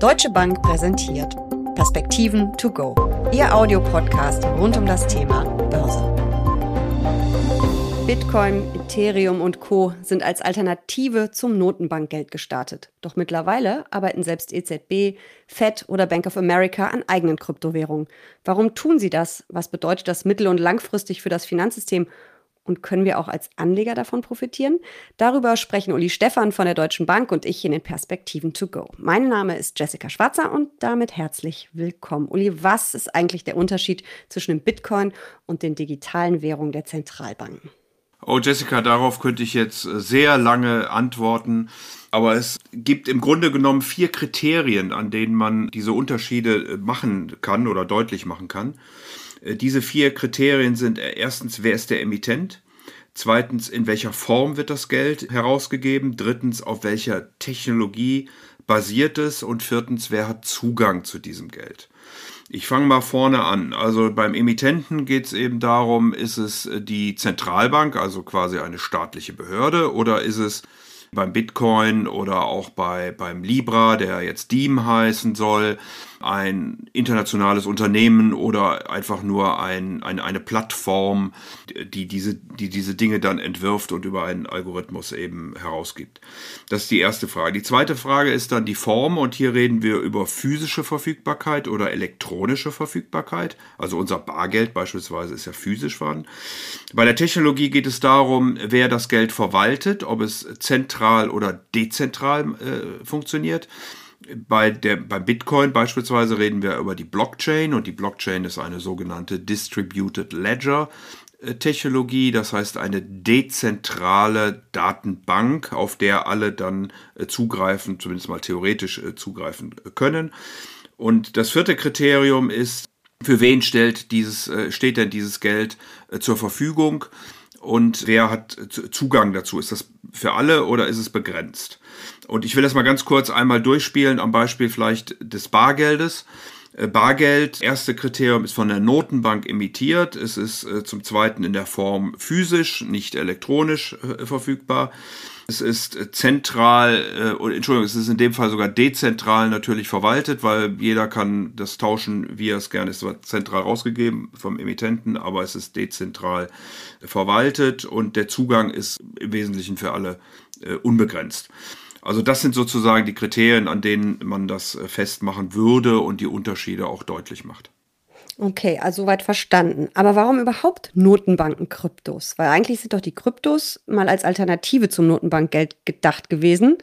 Deutsche Bank präsentiert Perspektiven to go. Ihr Audiopodcast rund um das Thema Börse. Bitcoin, Ethereum und Co. sind als Alternative zum Notenbankgeld gestartet. Doch mittlerweile arbeiten selbst EZB, Fed oder Bank of America an eigenen Kryptowährungen. Warum tun sie das? Was bedeutet das mittel- und langfristig für das Finanzsystem? Und können wir auch als Anleger davon profitieren? Darüber sprechen Uli Stephan von der Deutschen Bank und ich in den Perspektiven to go. Mein Name ist Jessica Schwarzer und damit herzlich willkommen. Uli, was ist eigentlich der Unterschied zwischen dem Bitcoin und den digitalen Währungen der Zentralbanken? Oh, Jessica, darauf könnte ich jetzt sehr lange antworten. Aber es gibt im Grunde genommen vier Kriterien, an denen man diese Unterschiede machen kann oder deutlich machen kann. Äh, diese vier Kriterien sind äh, erstens, wer ist der Emittent? Zweitens, in welcher Form wird das Geld herausgegeben? Drittens, auf welcher Technologie basiert es? Und viertens, wer hat Zugang zu diesem Geld? Ich fange mal vorne an. Also beim Emittenten geht es eben darum, ist es die Zentralbank, also quasi eine staatliche Behörde, oder ist es beim Bitcoin oder auch bei, beim Libra, der jetzt Diem heißen soll, ein internationales Unternehmen oder einfach nur ein, ein, eine Plattform, die diese, die diese Dinge dann entwirft und über einen Algorithmus eben herausgibt. Das ist die erste Frage. Die zweite Frage ist dann die Form und hier reden wir über physische Verfügbarkeit oder elektronische Verfügbarkeit. Also unser Bargeld beispielsweise ist ja physisch vorhanden. Bei der Technologie geht es darum, wer das Geld verwaltet, ob es zentral oder dezentral äh, funktioniert. Bei der, beim Bitcoin beispielsweise reden wir über die Blockchain und die Blockchain ist eine sogenannte Distributed Ledger äh, Technologie, das heißt eine dezentrale Datenbank, auf der alle dann äh, zugreifen, zumindest mal theoretisch äh, zugreifen können. Und das vierte Kriterium ist, für wen stellt dieses, steht denn dieses Geld zur Verfügung und wer hat Zugang dazu? Ist das für alle oder ist es begrenzt? Und ich will das mal ganz kurz einmal durchspielen am Beispiel vielleicht des Bargeldes. Äh, Bargeld, erste Kriterium ist von der Notenbank emittiert. Es ist äh, zum zweiten in der Form physisch, nicht elektronisch äh, verfügbar. Es ist zentral, äh, Entschuldigung, es ist in dem Fall sogar dezentral natürlich verwaltet, weil jeder kann das tauschen, wie er es gerne ist. Es wird zentral rausgegeben vom Emittenten, aber es ist dezentral verwaltet und der Zugang ist im Wesentlichen für alle äh, unbegrenzt. Also das sind sozusagen die Kriterien, an denen man das äh, festmachen würde und die Unterschiede auch deutlich macht. Okay, also soweit verstanden. Aber warum überhaupt Notenbanken-Kryptos? Weil eigentlich sind doch die Kryptos mal als Alternative zum Notenbankgeld gedacht gewesen.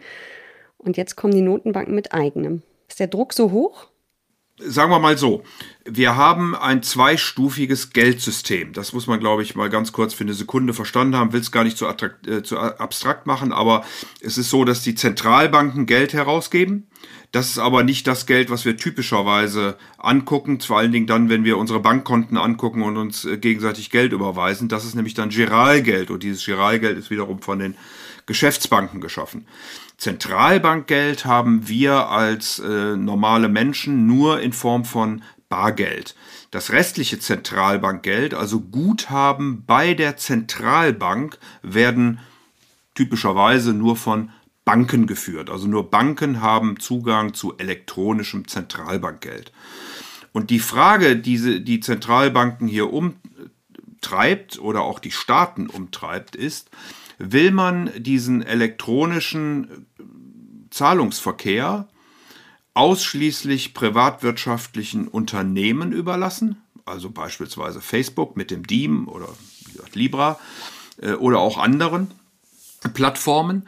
Und jetzt kommen die Notenbanken mit eigenem. Ist der Druck so hoch? sagen wir mal so, wir haben ein zweistufiges Geldsystem. Das muss man, glaube ich, mal ganz kurz für eine Sekunde verstanden haben. Will es gar nicht zu, äh, zu abstrakt machen, aber es ist so, dass die Zentralbanken Geld herausgeben. Das ist aber nicht das Geld, was wir typischerweise angucken, vor allen Dingen dann, wenn wir unsere Bankkonten angucken und uns äh, gegenseitig Geld überweisen. Das ist nämlich dann Giralgeld und dieses Giralgeld ist wiederum von den Geschäftsbanken geschaffen. Zentralbankgeld haben wir als äh, normale Menschen nur in Form von Bargeld. Das restliche Zentralbankgeld, also Guthaben bei der Zentralbank, werden typischerweise nur von Banken geführt. Also nur Banken haben Zugang zu elektronischem Zentralbankgeld. Und die Frage, die die Zentralbanken hier umtreibt oder auch die Staaten umtreibt, ist, will man diesen elektronischen Zahlungsverkehr ausschließlich privatwirtschaftlichen Unternehmen überlassen, also beispielsweise Facebook mit dem Diem oder wie gesagt, Libra äh, oder auch anderen Plattformen.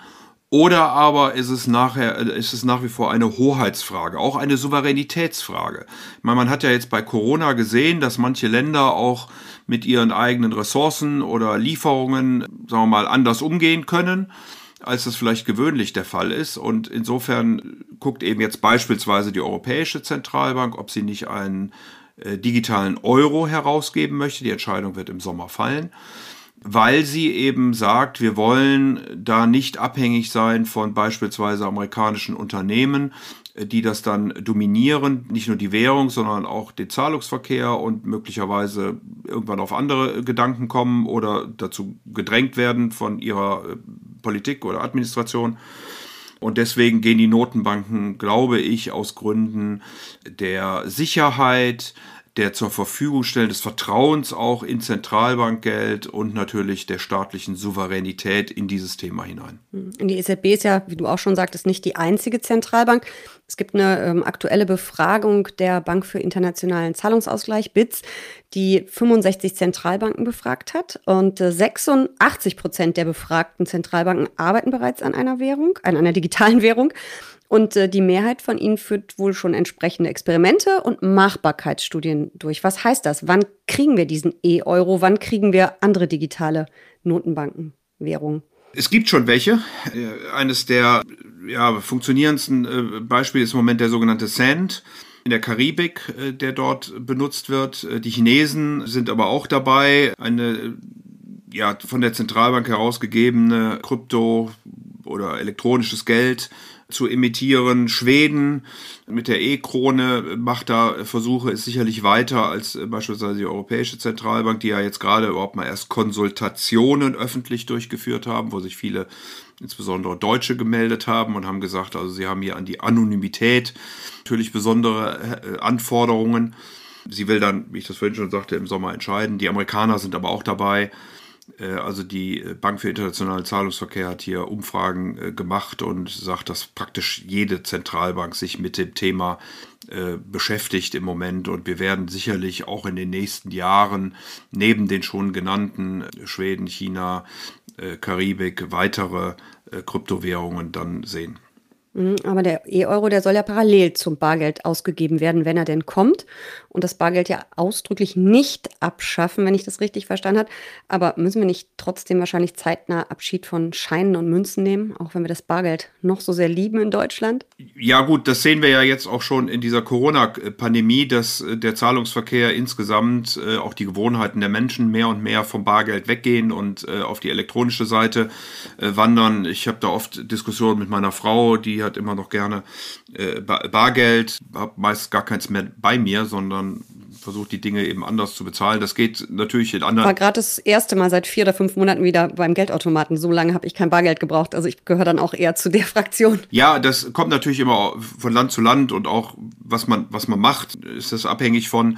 Oder aber ist es nachher, äh, ist es nach wie vor eine Hoheitsfrage, auch eine Souveränitätsfrage. Meine, man hat ja jetzt bei Corona gesehen, dass manche Länder auch mit ihren eigenen Ressourcen oder Lieferungen, sagen wir mal, anders umgehen können als das vielleicht gewöhnlich der Fall ist. Und insofern guckt eben jetzt beispielsweise die Europäische Zentralbank, ob sie nicht einen äh, digitalen Euro herausgeben möchte. Die Entscheidung wird im Sommer fallen weil sie eben sagt, wir wollen da nicht abhängig sein von beispielsweise amerikanischen Unternehmen, äh, die das dann dominieren, nicht nur die Währung, sondern auch den Zahlungsverkehr und möglicherweise irgendwann auf andere Gedanken kommen oder dazu gedrängt werden von ihrer äh, Politik oder Administration, Und deswegen gehen die Notenbanken, glaube ich, aus Gründen der Sicherheit, der zur Verfügung stellen des Vertrauens auch in Zentralbankgeld und natürlich der staatlichen Souveränität in dieses Thema hinein. Die EZB ist ja, wie du auch schon sagtest, nicht die einzige Zentralbank. Es gibt eine ähm, aktuelle Befragung der Bank für internationalen Zahlungsausgleich, BITS, die 65 Zentralbanken befragt hat. Und äh, 86 Prozent der befragten Zentralbanken arbeiten bereits an einer Währung, an einer digitalen Währung. Und äh, die Mehrheit von ihnen führt wohl schon entsprechende Experimente und Machbarkeitsstudien durch. Was heißt das? Wann kriegen wir diesen E-Euro? Wann kriegen wir andere digitale Notenbankenwährungen? Es gibt schon welche. Äh, eines der ja, funktionierendsten äh, Beispiele ist im Moment der sogenannte Sand in der Karibik, äh, der dort benutzt wird. Die Chinesen sind aber auch dabei. Eine ja, von der Zentralbank herausgegebene Krypto- oder elektronisches Geld zu imitieren. Schweden mit der E-Krone macht da Versuche, ist sicherlich weiter als äh, beispielsweise die Europäische Zentralbank, die ja jetzt gerade überhaupt mal erst Konsultationen öffentlich durchgeführt haben, wo sich viele insbesondere Deutsche gemeldet haben und haben gesagt, also sie haben hier an die Anonymität natürlich besondere äh, Anforderungen. Sie will dann, wie ich das vorhin schon sagte, im Sommer entscheiden. Die Amerikaner sind aber auch dabei. Äh, also die äh, Bank für internationalen Zahlungsverkehr hat hier Umfragen äh, gemacht und sagt, dass praktisch jede Zentralbank sich mit dem Thema beschäftigt im Moment und wir werden sicherlich auch in den nächsten Jahren neben den schon genannten Schweden, China, Karibik weitere Kryptowährungen dann sehen. Mhm, aber der E-Euro, der soll ja parallel zum Bargeld ausgegeben werden, wenn er denn kommt. Und das Bargeld ja ausdrücklich nicht abschaffen, wenn ich das richtig verstanden habe. Aber müssen wir nicht trotzdem wahrscheinlich zeitnah Abschied von Scheinen und Münzen nehmen, auch wenn wir das Bargeld noch so sehr lieben in Deutschland? Ja gut, das sehen wir ja jetzt auch schon in dieser Corona-Pandemie, dass äh, der Zahlungsverkehr insgesamt, äh, auch die Gewohnheiten der Menschen mehr und mehr vom Bargeld weggehen und äh, auf die elektronische Seite wandern. Ich habe da oft Diskussionen mit meiner Frau, die hat immer noch gerne äh, Bargeld, habe meist gar keins mehr bei mir, sondern versucht die Dinge eben anders zu bezahlen. Das geht natürlich in anderen. War gerade das erste Mal seit vier oder fünf Monaten wieder beim Geldautomaten. So lange habe ich kein Bargeld gebraucht. Also ich gehöre dann auch eher zu der Fraktion. Ja, das kommt natürlich immer von Land zu Land und auch was man, was man macht, ist das abhängig von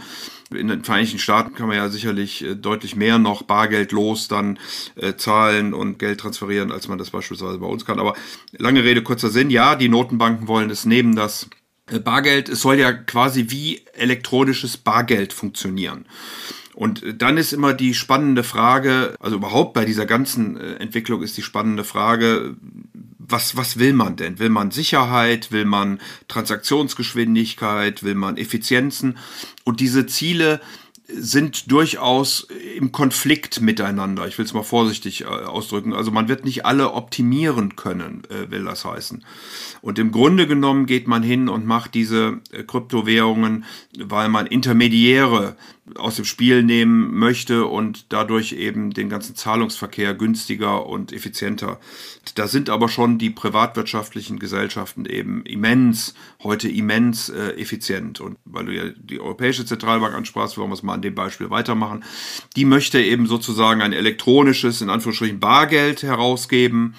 in den Vereinigten Staaten kann man ja sicherlich äh, deutlich mehr noch bargeldlos dann äh, zahlen und Geld transferieren, als man das beispielsweise bei uns kann. Aber lange Rede, kurzer Sinn, ja, die Notenbanken wollen es nehmen, das äh, Bargeld, es soll ja quasi wie elektronisches Bargeld funktionieren. Und äh, dann ist immer die spannende Frage, also überhaupt bei dieser ganzen Entwicklung ist die spannende Frage, was, was will man denn? Will man Sicherheit? Will man Transaktionsgeschwindigkeit? Will man Effizienzen? Und diese Ziele sind durchaus im Konflikt miteinander. Ich will es mal vorsichtig äh, ausdrücken. Also man wird nicht alle optimieren können, äh, will das heißen. Und im Grunde genommen geht man hin und macht diese äh, Kryptowährungen, weil man Intermediäre aus dem Spiel nehmen möchte und dadurch eben den ganzen Zahlungsverkehr günstiger und effizienter. Da sind aber schon die privatwirtschaftlichen Gesellschaften eben immens, heute immens äh, effizient. Und weil du ja die Europäische Zentralbank ansprachst, wollen wir es mal an dem Beispiel weitermachen. Die möchte eben sozusagen ein elektronisches, in Anführungsstrichen Bargeld herausgeben,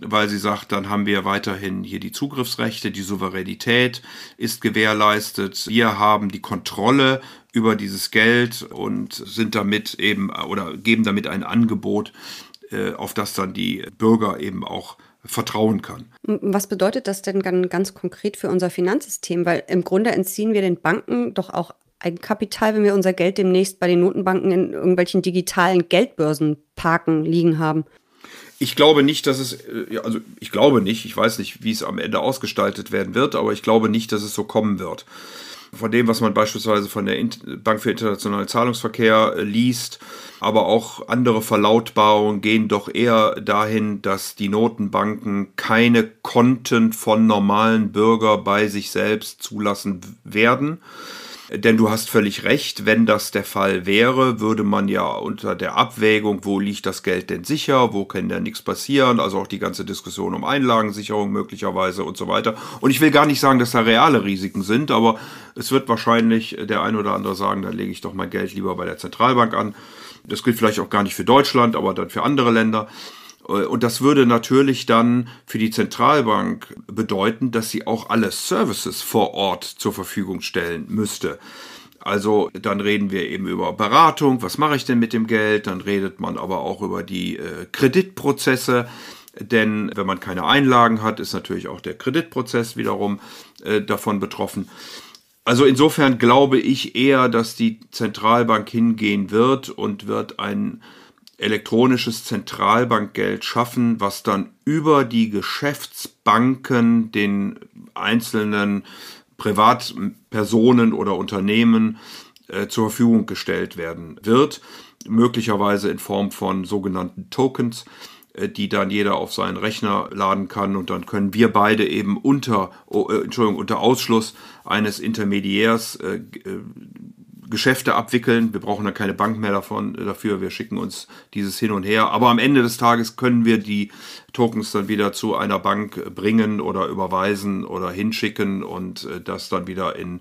weil sie sagt, dann haben wir weiterhin hier die Zugriffsrechte, die Souveränität ist gewährleistet. Wir haben die Kontrolle über dieses Geld und sind damit eben oder geben damit ein Angebot, äh, auf das dann die Bürger eben auch vertrauen kann. Was bedeutet das denn ganz konkret für unser Finanzsystem? Weil im Grunde entziehen wir den Banken doch auch Eigenkapital, wenn wir unser Geld demnächst bei den Notenbanken in irgendwelchen digitalen Geldbörsenparken liegen haben. Ich glaube nicht, dass es, äh, also ich glaube nicht, ich weiß nicht, wie es am Ende ausgestaltet werden wird, aber ich glaube nicht, dass es so kommen wird von dem, was man beispielsweise von der Bank für internationalen Zahlungsverkehr äh, liest, aber auch andere Verlautbarungen gehen doch eher dahin, dass die Notenbanken keine Konten von normalen Bürgern bei sich selbst zulassen werden denn du hast völlig recht, wenn das der Fall wäre, würde man ja unter der Abwägung, wo liegt das Geld denn sicher, wo kann denn nichts passieren, also auch die ganze Diskussion um Einlagensicherung möglicherweise und so weiter. Und ich will gar nicht sagen, dass da reale Risiken sind, aber es wird wahrscheinlich der ein oder andere sagen, dann lege ich doch mein Geld lieber bei der Zentralbank an. Das gilt vielleicht auch gar nicht für Deutschland, aber dann für andere Länder. Äh, und das würde natürlich dann für die Zentralbank bedeuten, dass sie auch alle Services vor Ort zur Verfügung stellen müsste. Also dann reden wir eben über Beratung, was mache ich denn mit dem Geld, dann redet man aber auch über die äh, Kreditprozesse, denn wenn man keine Einlagen hat, ist natürlich auch der Kreditprozess wiederum äh, davon betroffen. Also insofern glaube ich eher, dass die Zentralbank hingehen wird und wird ein elektronisches Zentralbankgeld schaffen, was dann über die Geschäftsbanken den einzelnen Privatpersonen oder Unternehmen äh, zur Verfügung gestellt werden wird, möglicherweise in Form von sogenannten Tokens, äh, die dann jeder auf seinen Rechner laden kann. Und dann können wir beide eben unter, oh, äh, Entschuldigung, unter Ausschluss eines Intermediärs äh, äh Geschäfte abwickeln. Wir brauchen da keine Bank mehr davon, dafür. Wir schicken uns dieses hin und her. Aber am Ende des Tages können wir die Tokens dann wieder zu einer Bank bringen oder überweisen oder hinschicken und äh, das dann wieder in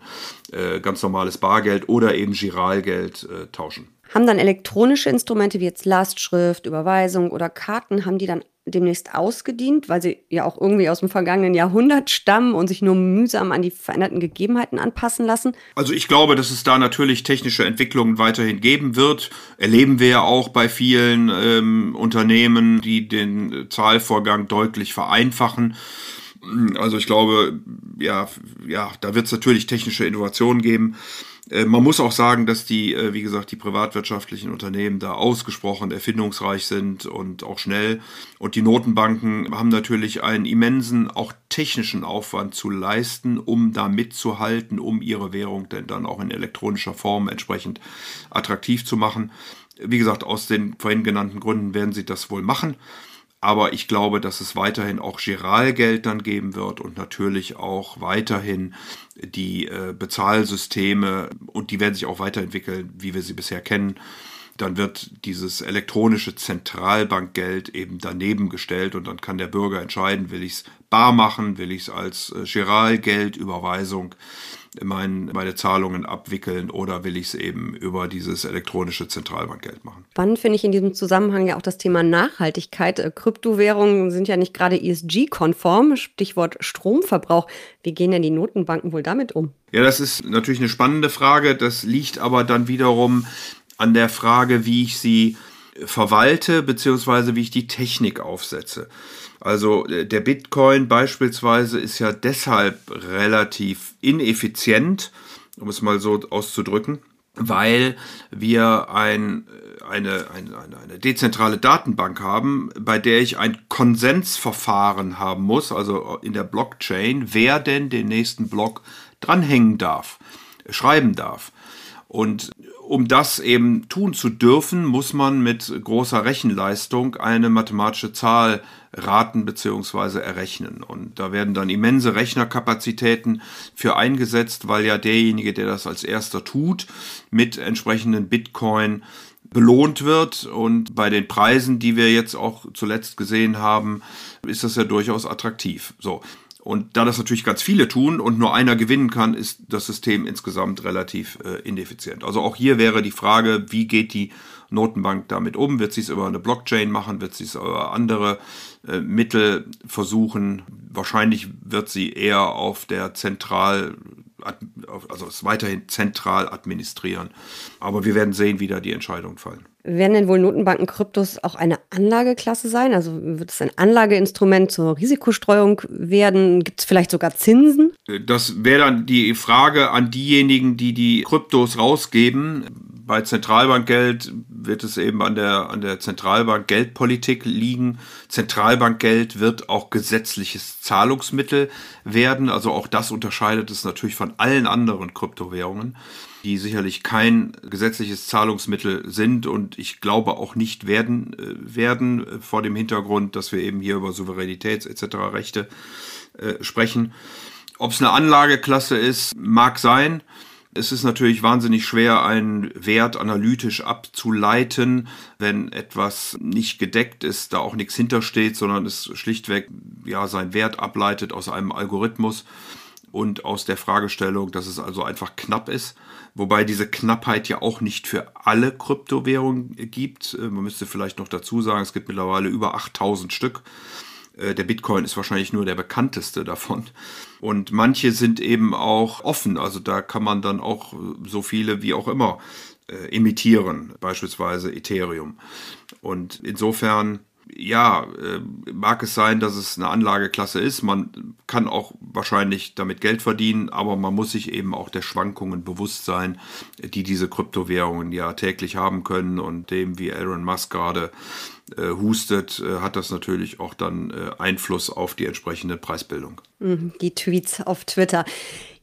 äh, ganz normales Bargeld oder eben Giralgeld äh, tauschen. Haben dann elektronische Instrumente wie jetzt Lastschrift, Überweisung oder Karten, haben die dann demnächst ausgedient, weil sie ja auch irgendwie aus dem vergangenen Jahrhundert stammen und sich nur mühsam an die veränderten Gegebenheiten anpassen lassen? Also ich glaube, dass es da natürlich technische Entwicklungen weiterhin geben wird. Erleben wir ja auch bei vielen ähm, Unternehmen, die den Zahlvorgang deutlich vereinfachen. Also ich glaube, ja, ja, da wird es natürlich technische Innovationen geben. Äh, man muss auch sagen, dass die, äh, wie gesagt, die privatwirtschaftlichen Unternehmen da ausgesprochen erfindungsreich sind und auch schnell. Und die Notenbanken haben natürlich einen immensen, auch technischen Aufwand zu leisten, um da mitzuhalten, um ihre Währung denn dann auch in elektronischer Form entsprechend attraktiv zu machen. Wie gesagt, aus den vorhin genannten Gründen werden sie das wohl machen. Aber ich glaube, dass es weiterhin auch Giralgeld dann geben wird und natürlich auch weiterhin die äh, Bezahlsysteme und die werden sich auch weiterentwickeln, wie wir sie bisher kennen. Dann wird dieses elektronische Zentralbankgeld eben daneben gestellt und dann kann der Bürger entscheiden, will ich es bar machen, will ich es als äh, Giralgeldüberweisung mein, meine Zahlungen abwickeln oder will ich es eben über dieses elektronische Zentralbankgeld machen. Spannend finde ich in diesem Zusammenhang ja auch das Thema Nachhaltigkeit. Äh, Kryptowährungen sind ja nicht gerade ESG-konform, Stichwort Stromverbrauch. Wie gehen denn die Notenbanken wohl damit um? Ja, das ist natürlich eine spannende Frage. Das liegt aber dann wiederum an der Frage, wie ich sie verwalte, beziehungsweise wie ich die Technik aufsetze. Also äh, der Bitcoin beispielsweise ist ja deshalb relativ ineffizient, um es mal so auszudrücken, weil wir ein, äh, eine, eine, eine dezentrale Datenbank haben, bei der ich ein Konsensverfahren haben muss, also in der Blockchain, wer denn den nächsten Block dranhängen darf, schreiben darf. Und um das eben tun zu dürfen, muss man mit großer Rechenleistung eine mathematische Zahl raten bzw. errechnen. Und da werden dann immense Rechnerkapazitäten für eingesetzt, weil ja derjenige, der das als erster tut, mit entsprechenden Bitcoin belohnt wird. Und bei den Preisen, die wir jetzt auch zuletzt gesehen haben, ist das ja durchaus attraktiv. So. Und da das natürlich ganz viele tun und nur einer gewinnen kann, ist das System insgesamt relativ äh, ineffizient. Also auch hier wäre die Frage, wie geht die Notenbank damit um? Wird sie es über eine Blockchain machen? Wird sie es über andere äh, Mittel versuchen? Wahrscheinlich wird sie eher auf der zentral also es weiterhin zentral administrieren. Aber wir werden sehen, wie da die Entscheidungen fallen. Werden denn wohl Notenbanken Kryptos auch eine Anlageklasse sein? Also wird es ein Anlageinstrument zur Risikostreuung werden? Gibt es vielleicht sogar Zinsen? Das wäre dann die Frage an diejenigen, die die Kryptos rausgeben. Bei Zentralbankgeld wird es eben an der, an der Zentralbank Geldpolitik liegen. Zentralbankgeld wird auch gesetzliches Zahlungsmittel werden. Also auch das unterscheidet es natürlich von allen anderen Kryptowährungen die sicherlich kein gesetzliches Zahlungsmittel sind und ich glaube auch nicht werden äh, werden äh, vor dem Hintergrund, dass wir eben hier über Souveränitäts etc. Rechte äh, sprechen. Ob es eine Anlageklasse ist, mag sein. Es ist natürlich wahnsinnig schwer, einen Wert analytisch abzuleiten, wenn etwas nicht gedeckt ist, da auch nichts hintersteht, sondern es schlichtweg ja seinen Wert ableitet aus einem Algorithmus und aus der Fragestellung, dass es also einfach knapp ist. Wobei diese Knappheit ja auch nicht für alle Kryptowährungen gibt. Äh, man müsste vielleicht noch dazu sagen, es gibt mittlerweile über 8000 Stück. Äh, der Bitcoin ist wahrscheinlich nur der bekannteste davon. Und manche sind eben auch offen. Also da kann man dann auch so viele wie auch immer äh, imitieren, beispielsweise Ethereum. Und insofern ja, äh, mag es sein, dass es eine Anlageklasse ist. Man kann auch wahrscheinlich damit Geld verdienen, aber man muss sich eben auch der Schwankungen bewusst sein, die diese Kryptowährungen ja täglich haben können und dem, wie Elon Musk gerade äh, hustet, äh, hat das natürlich auch dann äh, Einfluss auf die entsprechende Preisbildung. Mhm, die Tweets auf Twitter.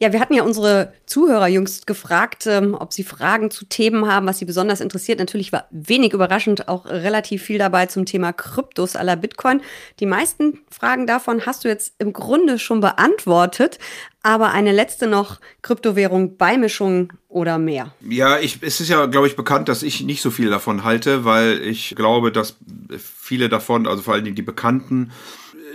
Ja, wir hatten ja unsere Zuhörer jüngst gefragt, ähm, ob sie Fragen zu Themen haben, was sie besonders interessiert. Natürlich war wenig überraschend auch relativ viel dabei zum Thema Kryptos aller Bitcoin. Die meisten Fragen davon hast du jetzt im Grunde schon beantwortet. Aber eine letzte noch, Kryptowährung, Beimischung oder mehr? Ja, ich, es ist ja, glaube ich, bekannt, dass ich nicht so viel davon halte, weil ich glaube, dass viele davon, also vor allem die Bekannten,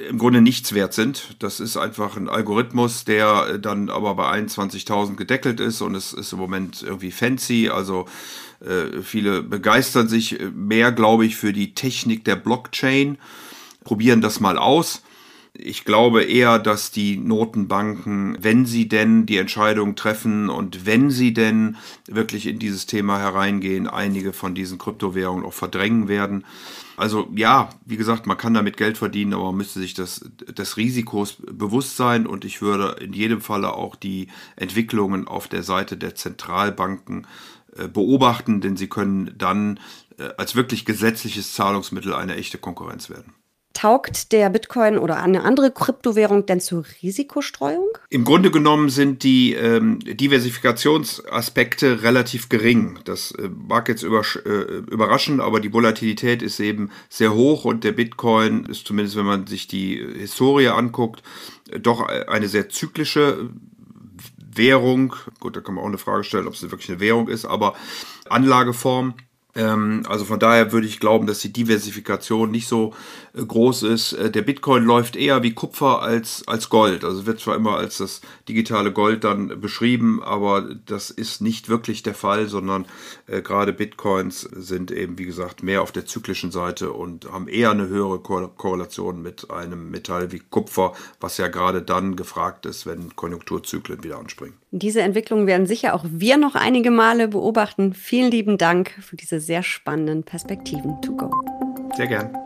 im Grunde nichts wert sind. Das ist einfach ein Algorithmus, der dann aber bei 21.000 gedeckelt ist und es ist im Moment irgendwie fancy. Also äh, viele begeistern sich mehr, glaube ich, für die Technik der Blockchain, probieren das mal aus. Ich glaube eher, dass die Notenbanken, wenn sie denn die Entscheidung treffen und wenn sie denn wirklich in dieses Thema hereingehen, einige von diesen Kryptowährungen auch verdrängen werden. Also ja, wie gesagt, man kann damit Geld verdienen, aber man müsste sich das, des Risikos bewusst sein und ich würde in jedem Falle auch die Entwicklungen auf der Seite der Zentralbanken äh, beobachten, denn sie können dann äh, als wirklich gesetzliches Zahlungsmittel eine echte Konkurrenz werden. Taugt der Bitcoin oder eine andere Kryptowährung denn zur Risikostreuung? Im Grunde genommen sind die ähm, Diversifikationsaspekte relativ gering. Das äh, mag jetzt übersch äh, überraschen, aber die Volatilität ist eben sehr hoch und der Bitcoin ist zumindest, wenn man sich die Historie anguckt, doch eine sehr zyklische Währung. Gut, da kann man auch eine Frage stellen, ob es wirklich eine Währung ist, aber Anlageform. Ähm, also von daher würde ich glauben, dass die Diversifikation nicht so äh, groß ist. Äh, der Bitcoin läuft eher wie Kupfer als, als Gold. Also wird zwar immer als das digitale Gold dann beschrieben, aber das ist nicht wirklich der Fall, sondern äh, gerade Bitcoins sind eben, wie gesagt, mehr auf der zyklischen Seite und haben eher eine höhere Ko Korrelation mit einem Metall wie Kupfer, was ja gerade dann gefragt ist, wenn Konjunkturzyklen wieder anspringen. Diese Entwicklung werden sicher auch wir noch einige Male beobachten. Vielen lieben Dank für diese sehr spannenden Perspektiven to go. Sehr gern.